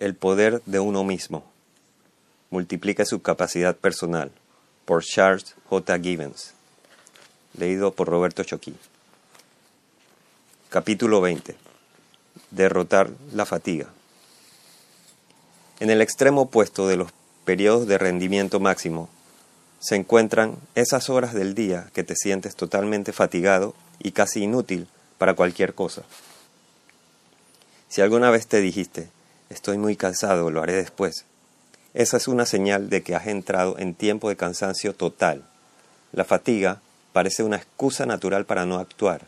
El poder de uno mismo. Multiplica su capacidad personal. Por Charles J. Gibbons. Leído por Roberto Choquí. Capítulo 20. Derrotar la fatiga. En el extremo opuesto de los periodos de rendimiento máximo se encuentran esas horas del día que te sientes totalmente fatigado y casi inútil para cualquier cosa. Si alguna vez te dijiste, Estoy muy cansado, lo haré después. Esa es una señal de que has entrado en tiempo de cansancio total. La fatiga parece una excusa natural para no actuar.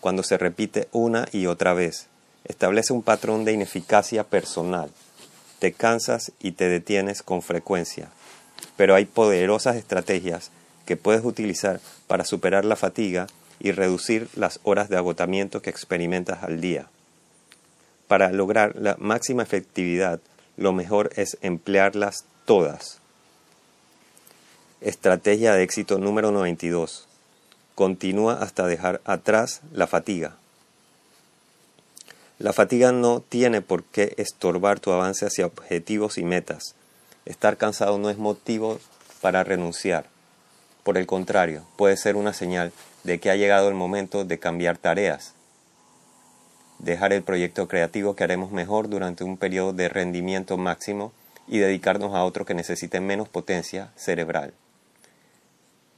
Cuando se repite una y otra vez, establece un patrón de ineficacia personal. Te cansas y te detienes con frecuencia. Pero hay poderosas estrategias que puedes utilizar para superar la fatiga y reducir las horas de agotamiento que experimentas al día. Para lograr la máxima efectividad, lo mejor es emplearlas todas. Estrategia de éxito número 92. Continúa hasta dejar atrás la fatiga. La fatiga no tiene por qué estorbar tu avance hacia objetivos y metas. Estar cansado no es motivo para renunciar. Por el contrario, puede ser una señal de que ha llegado el momento de cambiar tareas, dejar el proyecto creativo que haremos mejor durante un periodo de rendimiento máximo y dedicarnos a otro que necesite menos potencia cerebral.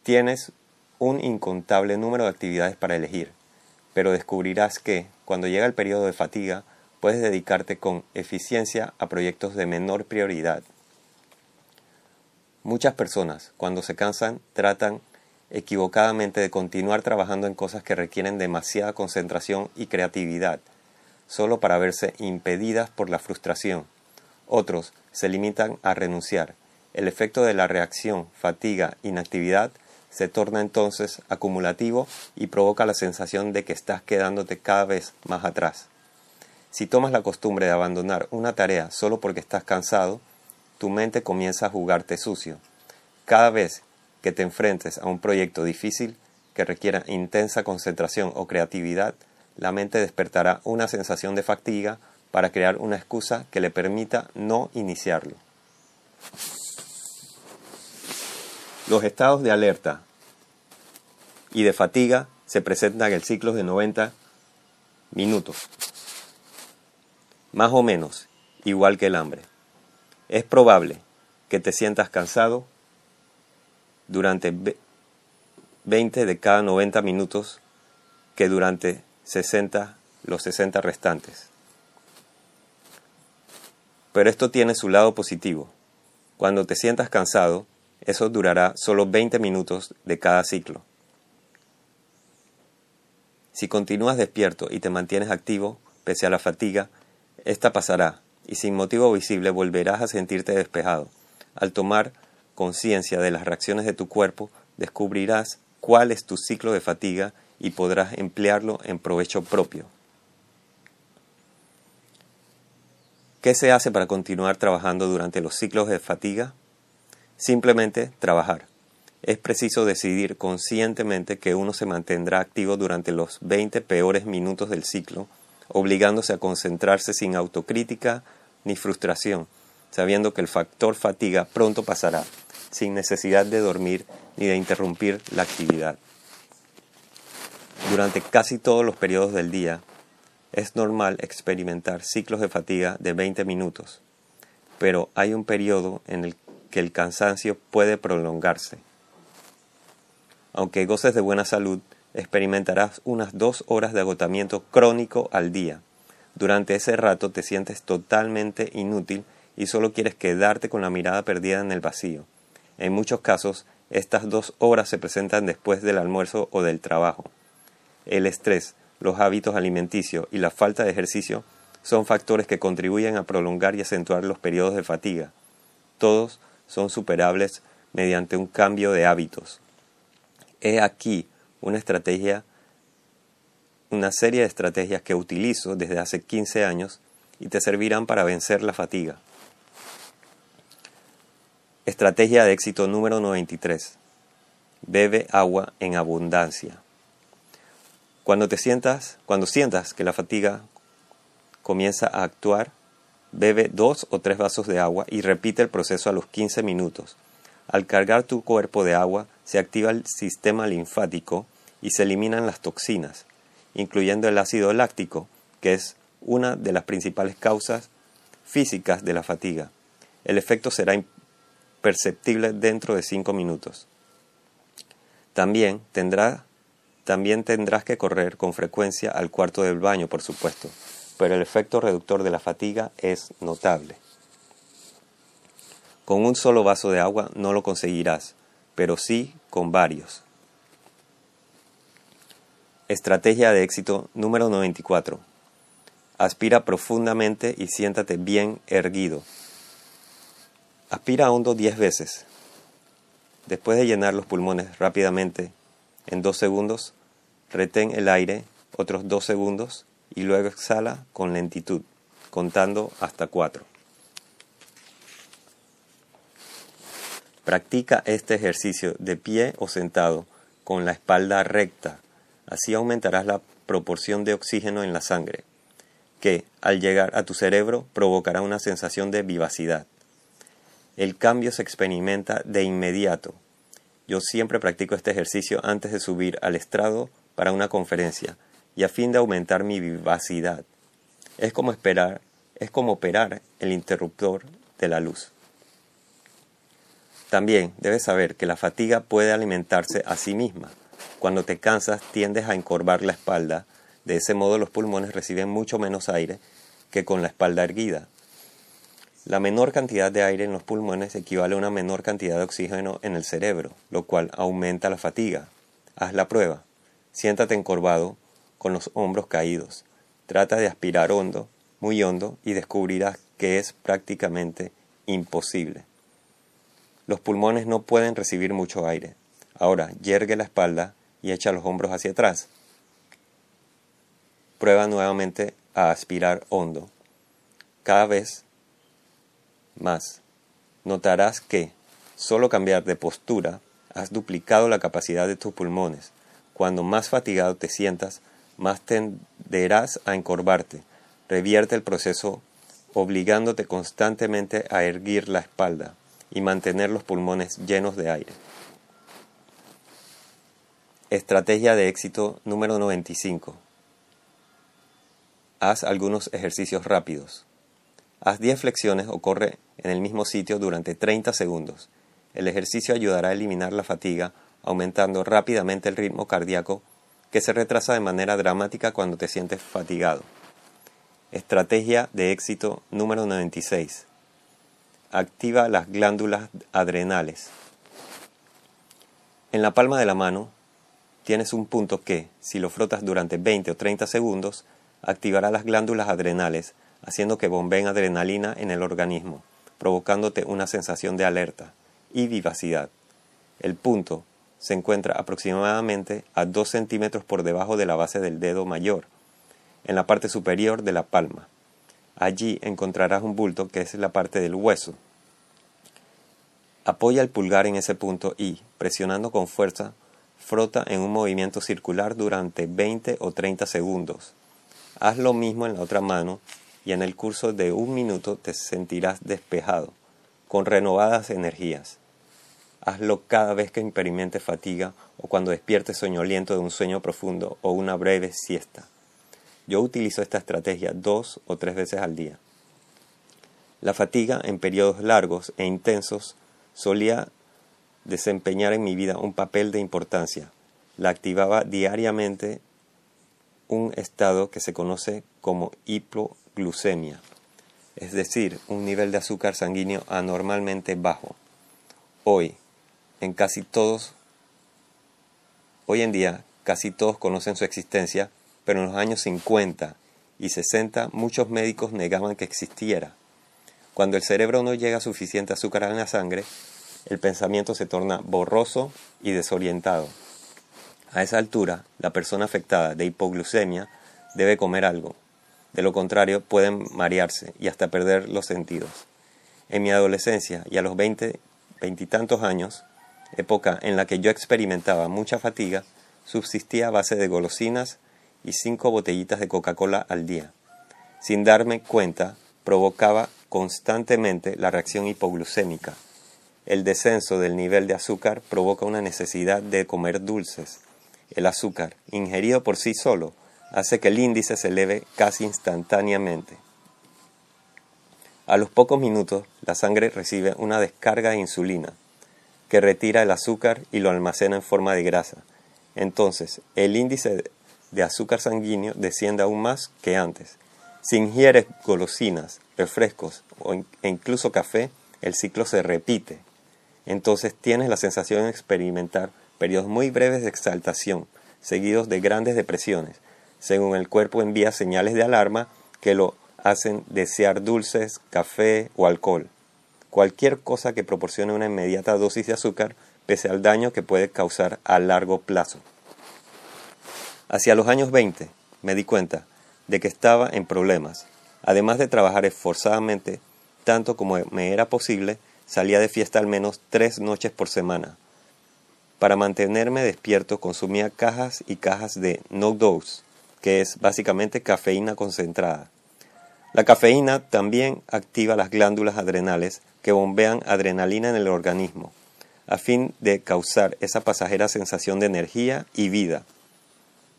Tienes un incontable número de actividades para elegir, pero descubrirás que, cuando llega el periodo de fatiga, puedes dedicarte con eficiencia a proyectos de menor prioridad. Muchas personas, cuando se cansan, tratan equivocadamente de continuar trabajando en cosas que requieren demasiada concentración y creatividad, solo para verse impedidas por la frustración. Otros se limitan a renunciar. El efecto de la reacción, fatiga, inactividad se torna entonces acumulativo y provoca la sensación de que estás quedándote cada vez más atrás. Si tomas la costumbre de abandonar una tarea solo porque estás cansado, tu mente comienza a jugarte sucio. Cada vez que te enfrentes a un proyecto difícil que requiera intensa concentración o creatividad, la mente despertará una sensación de fatiga para crear una excusa que le permita no iniciarlo. Los estados de alerta y de fatiga se presentan en ciclos de 90 minutos, más o menos igual que el hambre. Es probable que te sientas cansado durante 20 de cada 90 minutos que durante 60, los 60 restantes. Pero esto tiene su lado positivo. Cuando te sientas cansado, eso durará solo 20 minutos de cada ciclo. Si continúas despierto y te mantienes activo, pese a la fatiga, esta pasará y sin motivo visible volverás a sentirte despejado. Al tomar conciencia de las reacciones de tu cuerpo, descubrirás cuál es tu ciclo de fatiga y podrás emplearlo en provecho propio. ¿Qué se hace para continuar trabajando durante los ciclos de fatiga? Simplemente trabajar. Es preciso decidir conscientemente que uno se mantendrá activo durante los 20 peores minutos del ciclo, obligándose a concentrarse sin autocrítica ni frustración, sabiendo que el factor fatiga pronto pasará, sin necesidad de dormir ni de interrumpir la actividad. Durante casi todos los periodos del día, es normal experimentar ciclos de fatiga de 20 minutos, pero hay un periodo en el que el cansancio puede prolongarse. Aunque goces de buena salud, experimentarás unas dos horas de agotamiento crónico al día. Durante ese rato te sientes totalmente inútil y solo quieres quedarte con la mirada perdida en el vacío. En muchos casos, estas dos horas se presentan después del almuerzo o del trabajo. El estrés, los hábitos alimenticios y la falta de ejercicio son factores que contribuyen a prolongar y acentuar los periodos de fatiga. Todos son superables mediante un cambio de hábitos. He aquí una estrategia, una serie de estrategias que utilizo desde hace 15 años y te servirán para vencer la fatiga. Estrategia de éxito número 93. Bebe agua en abundancia. Cuando te sientas, cuando sientas que la fatiga comienza a actuar, Bebe dos o tres vasos de agua y repite el proceso a los 15 minutos. Al cargar tu cuerpo de agua, se activa el sistema linfático y se eliminan las toxinas, incluyendo el ácido láctico, que es una de las principales causas físicas de la fatiga. El efecto será imperceptible dentro de 5 minutos. También, también tendrás que correr con frecuencia al cuarto del baño, por supuesto, pero el efecto reductor de la fatiga es notable. Con un solo vaso de agua no lo conseguirás, pero sí con varios. Estrategia de éxito número 94. Aspira profundamente y siéntate bien erguido. Aspira hondo 10 veces. Después de llenar los pulmones rápidamente, en 2 segundos, retén el aire otros 2 segundos y luego exhala con lentitud, contando hasta 4. Practica este ejercicio de pie o sentado con la espalda recta. Así aumentarás la proporción de oxígeno en la sangre que, al llegar a tu cerebro, provocará una sensación de vivacidad. El cambio se experimenta de inmediato. Yo siempre practico este ejercicio antes de subir al estrado para una conferencia y a fin de aumentar mi vivacidad. Es como esperar, es como operar el interruptor de la luz. También debes saber que la fatiga puede alimentarse a sí misma. Cuando te cansas tiendes a encorvar la espalda de ese modo los pulmones reciben mucho menos aire que con la espalda erguida. La menor cantidad de aire en los pulmones equivale a una menor cantidad de oxígeno en el cerebro, lo cual aumenta la fatiga. Haz la prueba. Siéntate encorvado con los hombros caídos. Trata de aspirar hondo, muy hondo, y descubrirás que es prácticamente imposible. Los pulmones no pueden recibir mucho aire. Ahora, yergue la espalda y echa los hombros hacia atrás. Prueba nuevamente a aspirar hondo. Cada vez más. Notarás que, solo cambiar de postura, has duplicado la capacidad de tus pulmones. Cuando más fatigado te sientas, más tenderás a encorvarte. Revierte el proceso obligándote constantemente a erguir la espalda y mantener los pulmones llenos de aire. Estrategia de éxito número 95. Haz algunos ejercicios rápidos. Haz 10 flexiones o corre en el mismo sitio durante 30 segundos. El ejercicio ayudará a eliminar la fatiga, aumentando rápidamente el ritmo cardíaco que se retrasa de manera dramática cuando te sientes fatigado. Estrategia de éxito número 96. Activa las glándulas adrenales. En la palma de la mano tienes un punto que, si lo frotas durante 20 o 30 segundos, activará las glándulas adrenales, haciendo que bombeen adrenalina en el organismo, provocándote una sensación de alerta y vivacidad. El punto se encuentra aproximadamente a 2 centímetros por debajo de la base del dedo mayor, en la parte superior de la palma. Allí encontrarás un bulto que es la parte del hueso. Apoya el pulgar en ese punto y, presionando con fuerza, frota en un movimiento circular durante 20 o 30 segundos. Haz lo mismo en la otra mano y en el curso de un minuto te sentirás despejado, con renovadas energías. Hazlo cada vez que experimentes fatiga o cuando despiertes soñoliento de un sueño profundo o una breve siesta. Yo utilizo esta estrategia dos o tres veces al día. La fatiga en periodos largos e intensos solía desempeñar en mi vida un papel de importancia. La activaba diariamente un estado que se conoce como hipoglucemia, es decir, un nivel de azúcar sanguíneo anormalmente bajo. Hoy, en casi todos, hoy en día, casi todos conocen su existencia, pero en los años 50 y 60 muchos médicos negaban que existiera. Cuando el cerebro no llega suficiente azúcar en la sangre, el pensamiento se torna borroso y desorientado. A esa altura, la persona afectada de hipoglucemia debe comer algo. De lo contrario, pueden marearse y hasta perder los sentidos. En mi adolescencia y a los veinte, veintitantos años, época en la que yo experimentaba mucha fatiga, subsistía a base de golosinas y cinco botellitas de Coca-Cola al día. Sin darme cuenta, provocaba constantemente la reacción hipoglucémica. El descenso del nivel de azúcar provoca una necesidad de comer dulces. El azúcar, ingerido por sí solo, hace que el índice se eleve casi instantáneamente. A los pocos minutos, la sangre recibe una descarga de insulina, que retira el azúcar y lo almacena en forma de grasa. Entonces, el índice de azúcar sanguíneo desciende aún más que antes. Si ingieres golosinas, refrescos e incluso café, el ciclo se repite. Entonces tienes la sensación de experimentar periodos muy breves de exaltación, seguidos de grandes depresiones, según el cuerpo envía señales de alarma que lo hacen desear dulces, café o alcohol. Cualquier cosa que proporcione una inmediata dosis de azúcar, pese al daño que puede causar a largo plazo. Hacia los años 20 me di cuenta de que estaba en problemas. Además de trabajar esforzadamente, tanto como me era posible, salía de fiesta al menos tres noches por semana. Para mantenerme despierto consumía cajas y cajas de no dose, que es básicamente cafeína concentrada. La cafeína también activa las glándulas adrenales que bombean adrenalina en el organismo, a fin de causar esa pasajera sensación de energía y vida.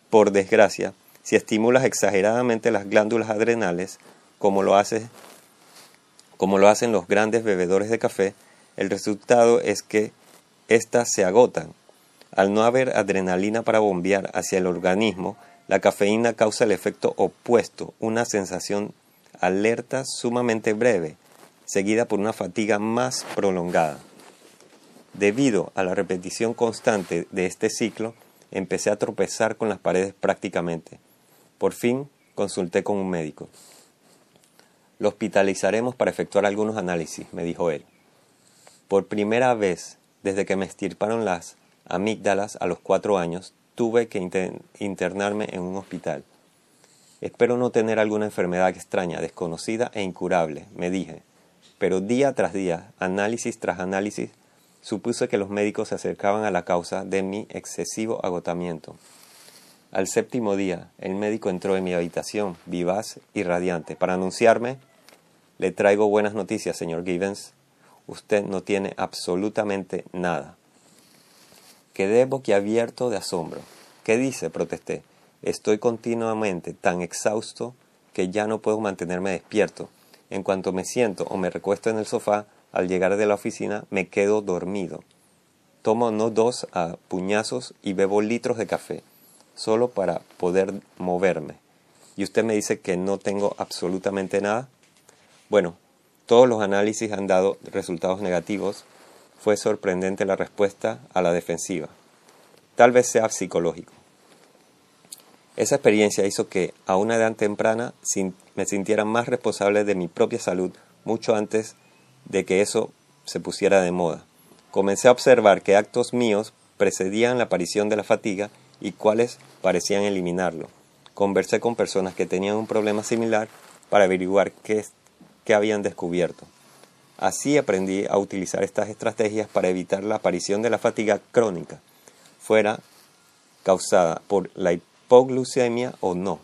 Por desgracia, si estimulas exageradamente las glándulas adrenales, como lo, hace, como lo hacen los grandes bebedores de café, el resultado es que éstas se agotan. Al no haber adrenalina para bombear hacia el organismo, la cafeína causa el efecto opuesto, una sensación alerta sumamente breve, seguida por una fatiga más prolongada. Debido a la repetición constante de este ciclo, empecé a tropezar con las paredes prácticamente. Por fin consulté con un médico. Lo hospitalizaremos para efectuar algunos análisis, me dijo él. Por primera vez desde que me estirparon las amígdalas a los cuatro años, tuve que internarme en un hospital. Espero no tener alguna enfermedad extraña, desconocida e incurable, me dije. Pero día tras día, análisis tras análisis, supuse que los médicos se acercaban a la causa de mi excesivo agotamiento. Al séptimo día, el médico entró en mi habitación, vivaz y radiante, para anunciarme, le traigo buenas noticias, señor Gibbons. Usted no tiene absolutamente nada. Quedé boquiabierto de asombro. ¿Qué dice? protesté. Estoy continuamente tan exhausto que ya no puedo mantenerme despierto. En cuanto me siento o me recuesto en el sofá, al llegar de la oficina me quedo dormido. Tomo no dos a puñazos y bebo litros de café solo para poder moverme. Y usted me dice que no tengo absolutamente nada. Bueno, todos los análisis han dado resultados negativos. Fue sorprendente la respuesta a la defensiva. Tal vez sea psicológico. Esa experiencia hizo que a una edad temprana me sintiera más responsable de mi propia salud mucho antes de que eso se pusiera de moda. Comencé a observar que actos míos precedían la aparición de la fatiga y cuáles parecían eliminarlo. Conversé con personas que tenían un problema similar para averiguar qué, qué habían descubierto. Así aprendí a utilizar estas estrategias para evitar la aparición de la fatiga crónica, fuera causada por la hipoglucemia o no.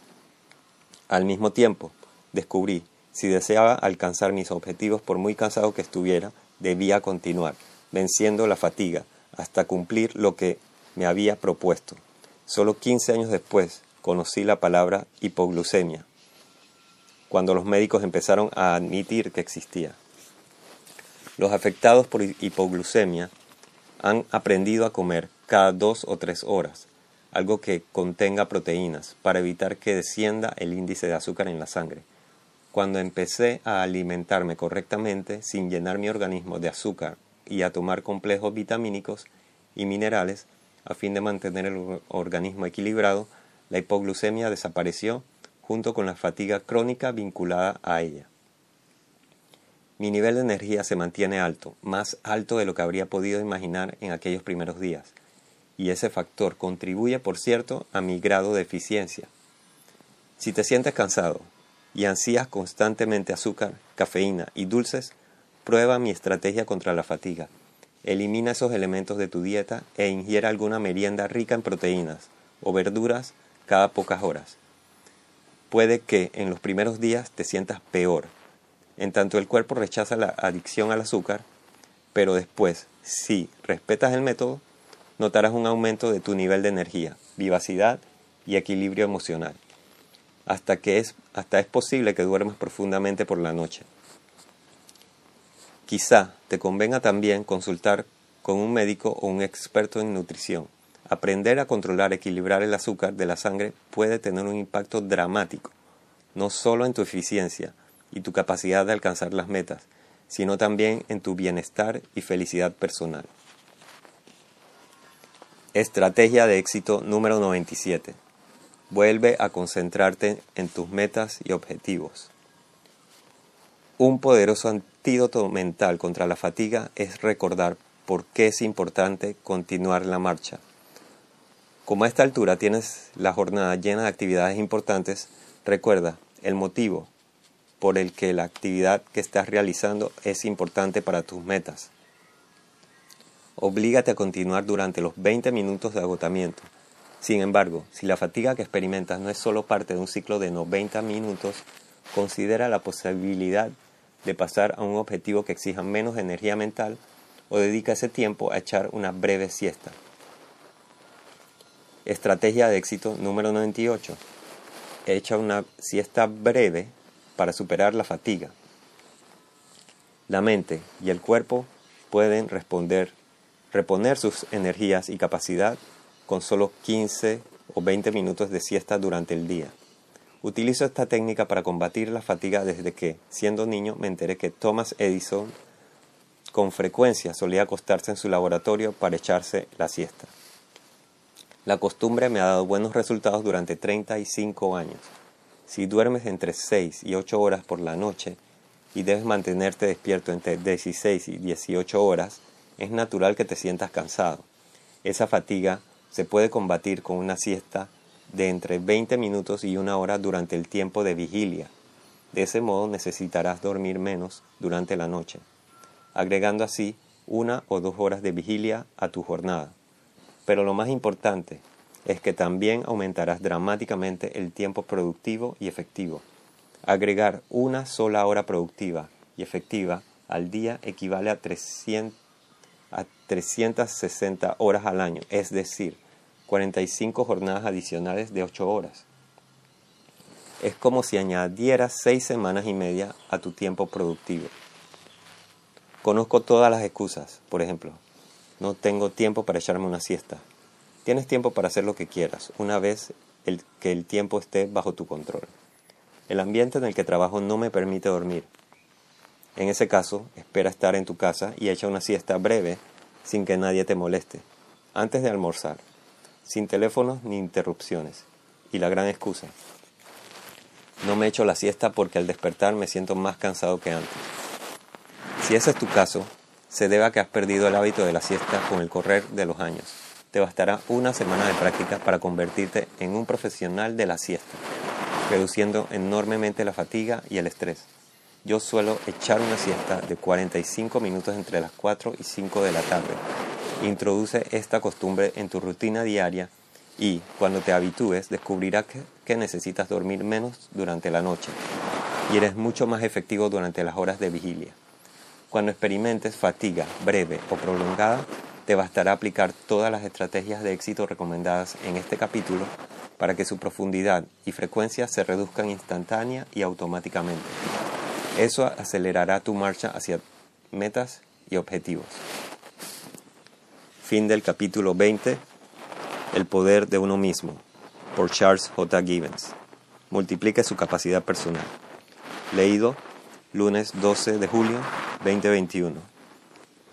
Al mismo tiempo, descubrí si deseaba alcanzar mis objetivos por muy cansado que estuviera, debía continuar, venciendo la fatiga, hasta cumplir lo que me había propuesto. Solo 15 años después conocí la palabra hipoglucemia, cuando los médicos empezaron a admitir que existía. Los afectados por hipoglucemia han aprendido a comer cada dos o tres horas, algo que contenga proteínas, para evitar que descienda el índice de azúcar en la sangre. Cuando empecé a alimentarme correctamente, sin llenar mi organismo de azúcar y a tomar complejos vitamínicos y minerales, a fin de mantener el organismo equilibrado, la hipoglucemia desapareció junto con la fatiga crónica vinculada a ella. Mi nivel de energía se mantiene alto, más alto de lo que habría podido imaginar en aquellos primeros días, y ese factor contribuye, por cierto, a mi grado de eficiencia. Si te sientes cansado y ansías constantemente azúcar, cafeína y dulces, prueba mi estrategia contra la fatiga Elimina esos elementos de tu dieta e ingiera alguna merienda rica en proteínas o verduras cada pocas horas. Puede que en los primeros días te sientas peor, En tanto el cuerpo rechaza la adicción al azúcar, pero después, si respetas el método, notarás un aumento de tu nivel de energía, vivacidad y equilibrio emocional, hasta que es, hasta es posible que duermas profundamente por la noche. Quizá te convenga también consultar con un médico o un experto en nutrición. Aprender a controlar, equilibrar el azúcar de la sangre puede tener un impacto dramático, no solo en tu eficiencia y tu capacidad de alcanzar las metas, sino también en tu bienestar y felicidad personal. Estrategia de éxito número 97. Vuelve a concentrarte en tus metas y objetivos. Un poderoso antídoto mental contra la fatiga es recordar por qué es importante continuar la marcha. Como a esta altura tienes la jornada llena de actividades importantes, recuerda el motivo por el que la actividad que estás realizando es importante para tus metas. Oblígate a continuar durante los 20 minutos de agotamiento. Sin embargo, si la fatiga que experimentas no es solo parte de un ciclo de 90 minutos, considera la posibilidad de pasar a un objetivo que exija menos energía mental o dedica ese tiempo a echar una breve siesta. Estrategia de éxito número 98. Echa una siesta breve para superar la fatiga. La mente y el cuerpo pueden responder, reponer sus energías y capacidad con solo 15 o 20 minutos de siesta durante el día. Utilizo esta técnica para combatir la fatiga desde que, siendo niño, me enteré que Thomas Edison con frecuencia solía acostarse en su laboratorio para echarse la siesta. La costumbre me ha dado buenos resultados durante 35 años. Si duermes entre 6 y 8 horas por la noche y debes mantenerte despierto entre 16 y 18 horas, es natural que te sientas cansado. Esa fatiga se puede combatir con una siesta de entre 20 minutos y una hora durante el tiempo de vigilia. De ese modo necesitarás dormir menos durante la noche, agregando así una o dos horas de vigilia a tu jornada. Pero lo más importante es que también aumentarás dramáticamente el tiempo productivo y efectivo. Agregar una sola hora productiva y efectiva al día equivale a, 300, a 360 horas al año, es decir, 45 jornadas adicionales de 8 horas. Es como si añadieras 6 semanas y media a tu tiempo productivo. Conozco todas las excusas, por ejemplo, no tengo tiempo para echarme una siesta. Tienes tiempo para hacer lo que quieras, una vez que el tiempo esté bajo tu control. El ambiente en el que trabajo no me permite dormir. En ese caso, espera estar en tu casa y echa una siesta breve sin que nadie te moleste, antes de almorzar sin teléfonos ni interrupciones. Y la gran excusa. No me echo la siesta porque al despertar me siento más cansado que antes. Si ese es tu caso, se debe a que has perdido el hábito de la siesta con el correr de los años. Te bastará una semana de práctica para convertirte en un profesional de la siesta, reduciendo enormemente la fatiga y el estrés. Yo suelo echar una siesta de 45 minutos entre las 4 y 5 de la tarde Introduce esta costumbre en tu rutina diaria y cuando te habitúes descubrirás que, necesitas dormir menos durante la noche y eres mucho más efectivo durante las horas de vigilia. Cuando experimentes fatiga breve o prolongada, te bastará aplicar todas las estrategias de éxito recomendadas en este capítulo para que su profundidad y frecuencia se reduzcan instantánea y automáticamente. Eso acelerará tu marcha hacia metas y objetivos. Fin del capítulo 20, El poder de uno mismo, por Charles J. Gibbons. Multiplique su capacidad personal. Leído lunes 12 de julio 2021,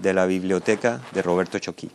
de la biblioteca de Roberto Choquí.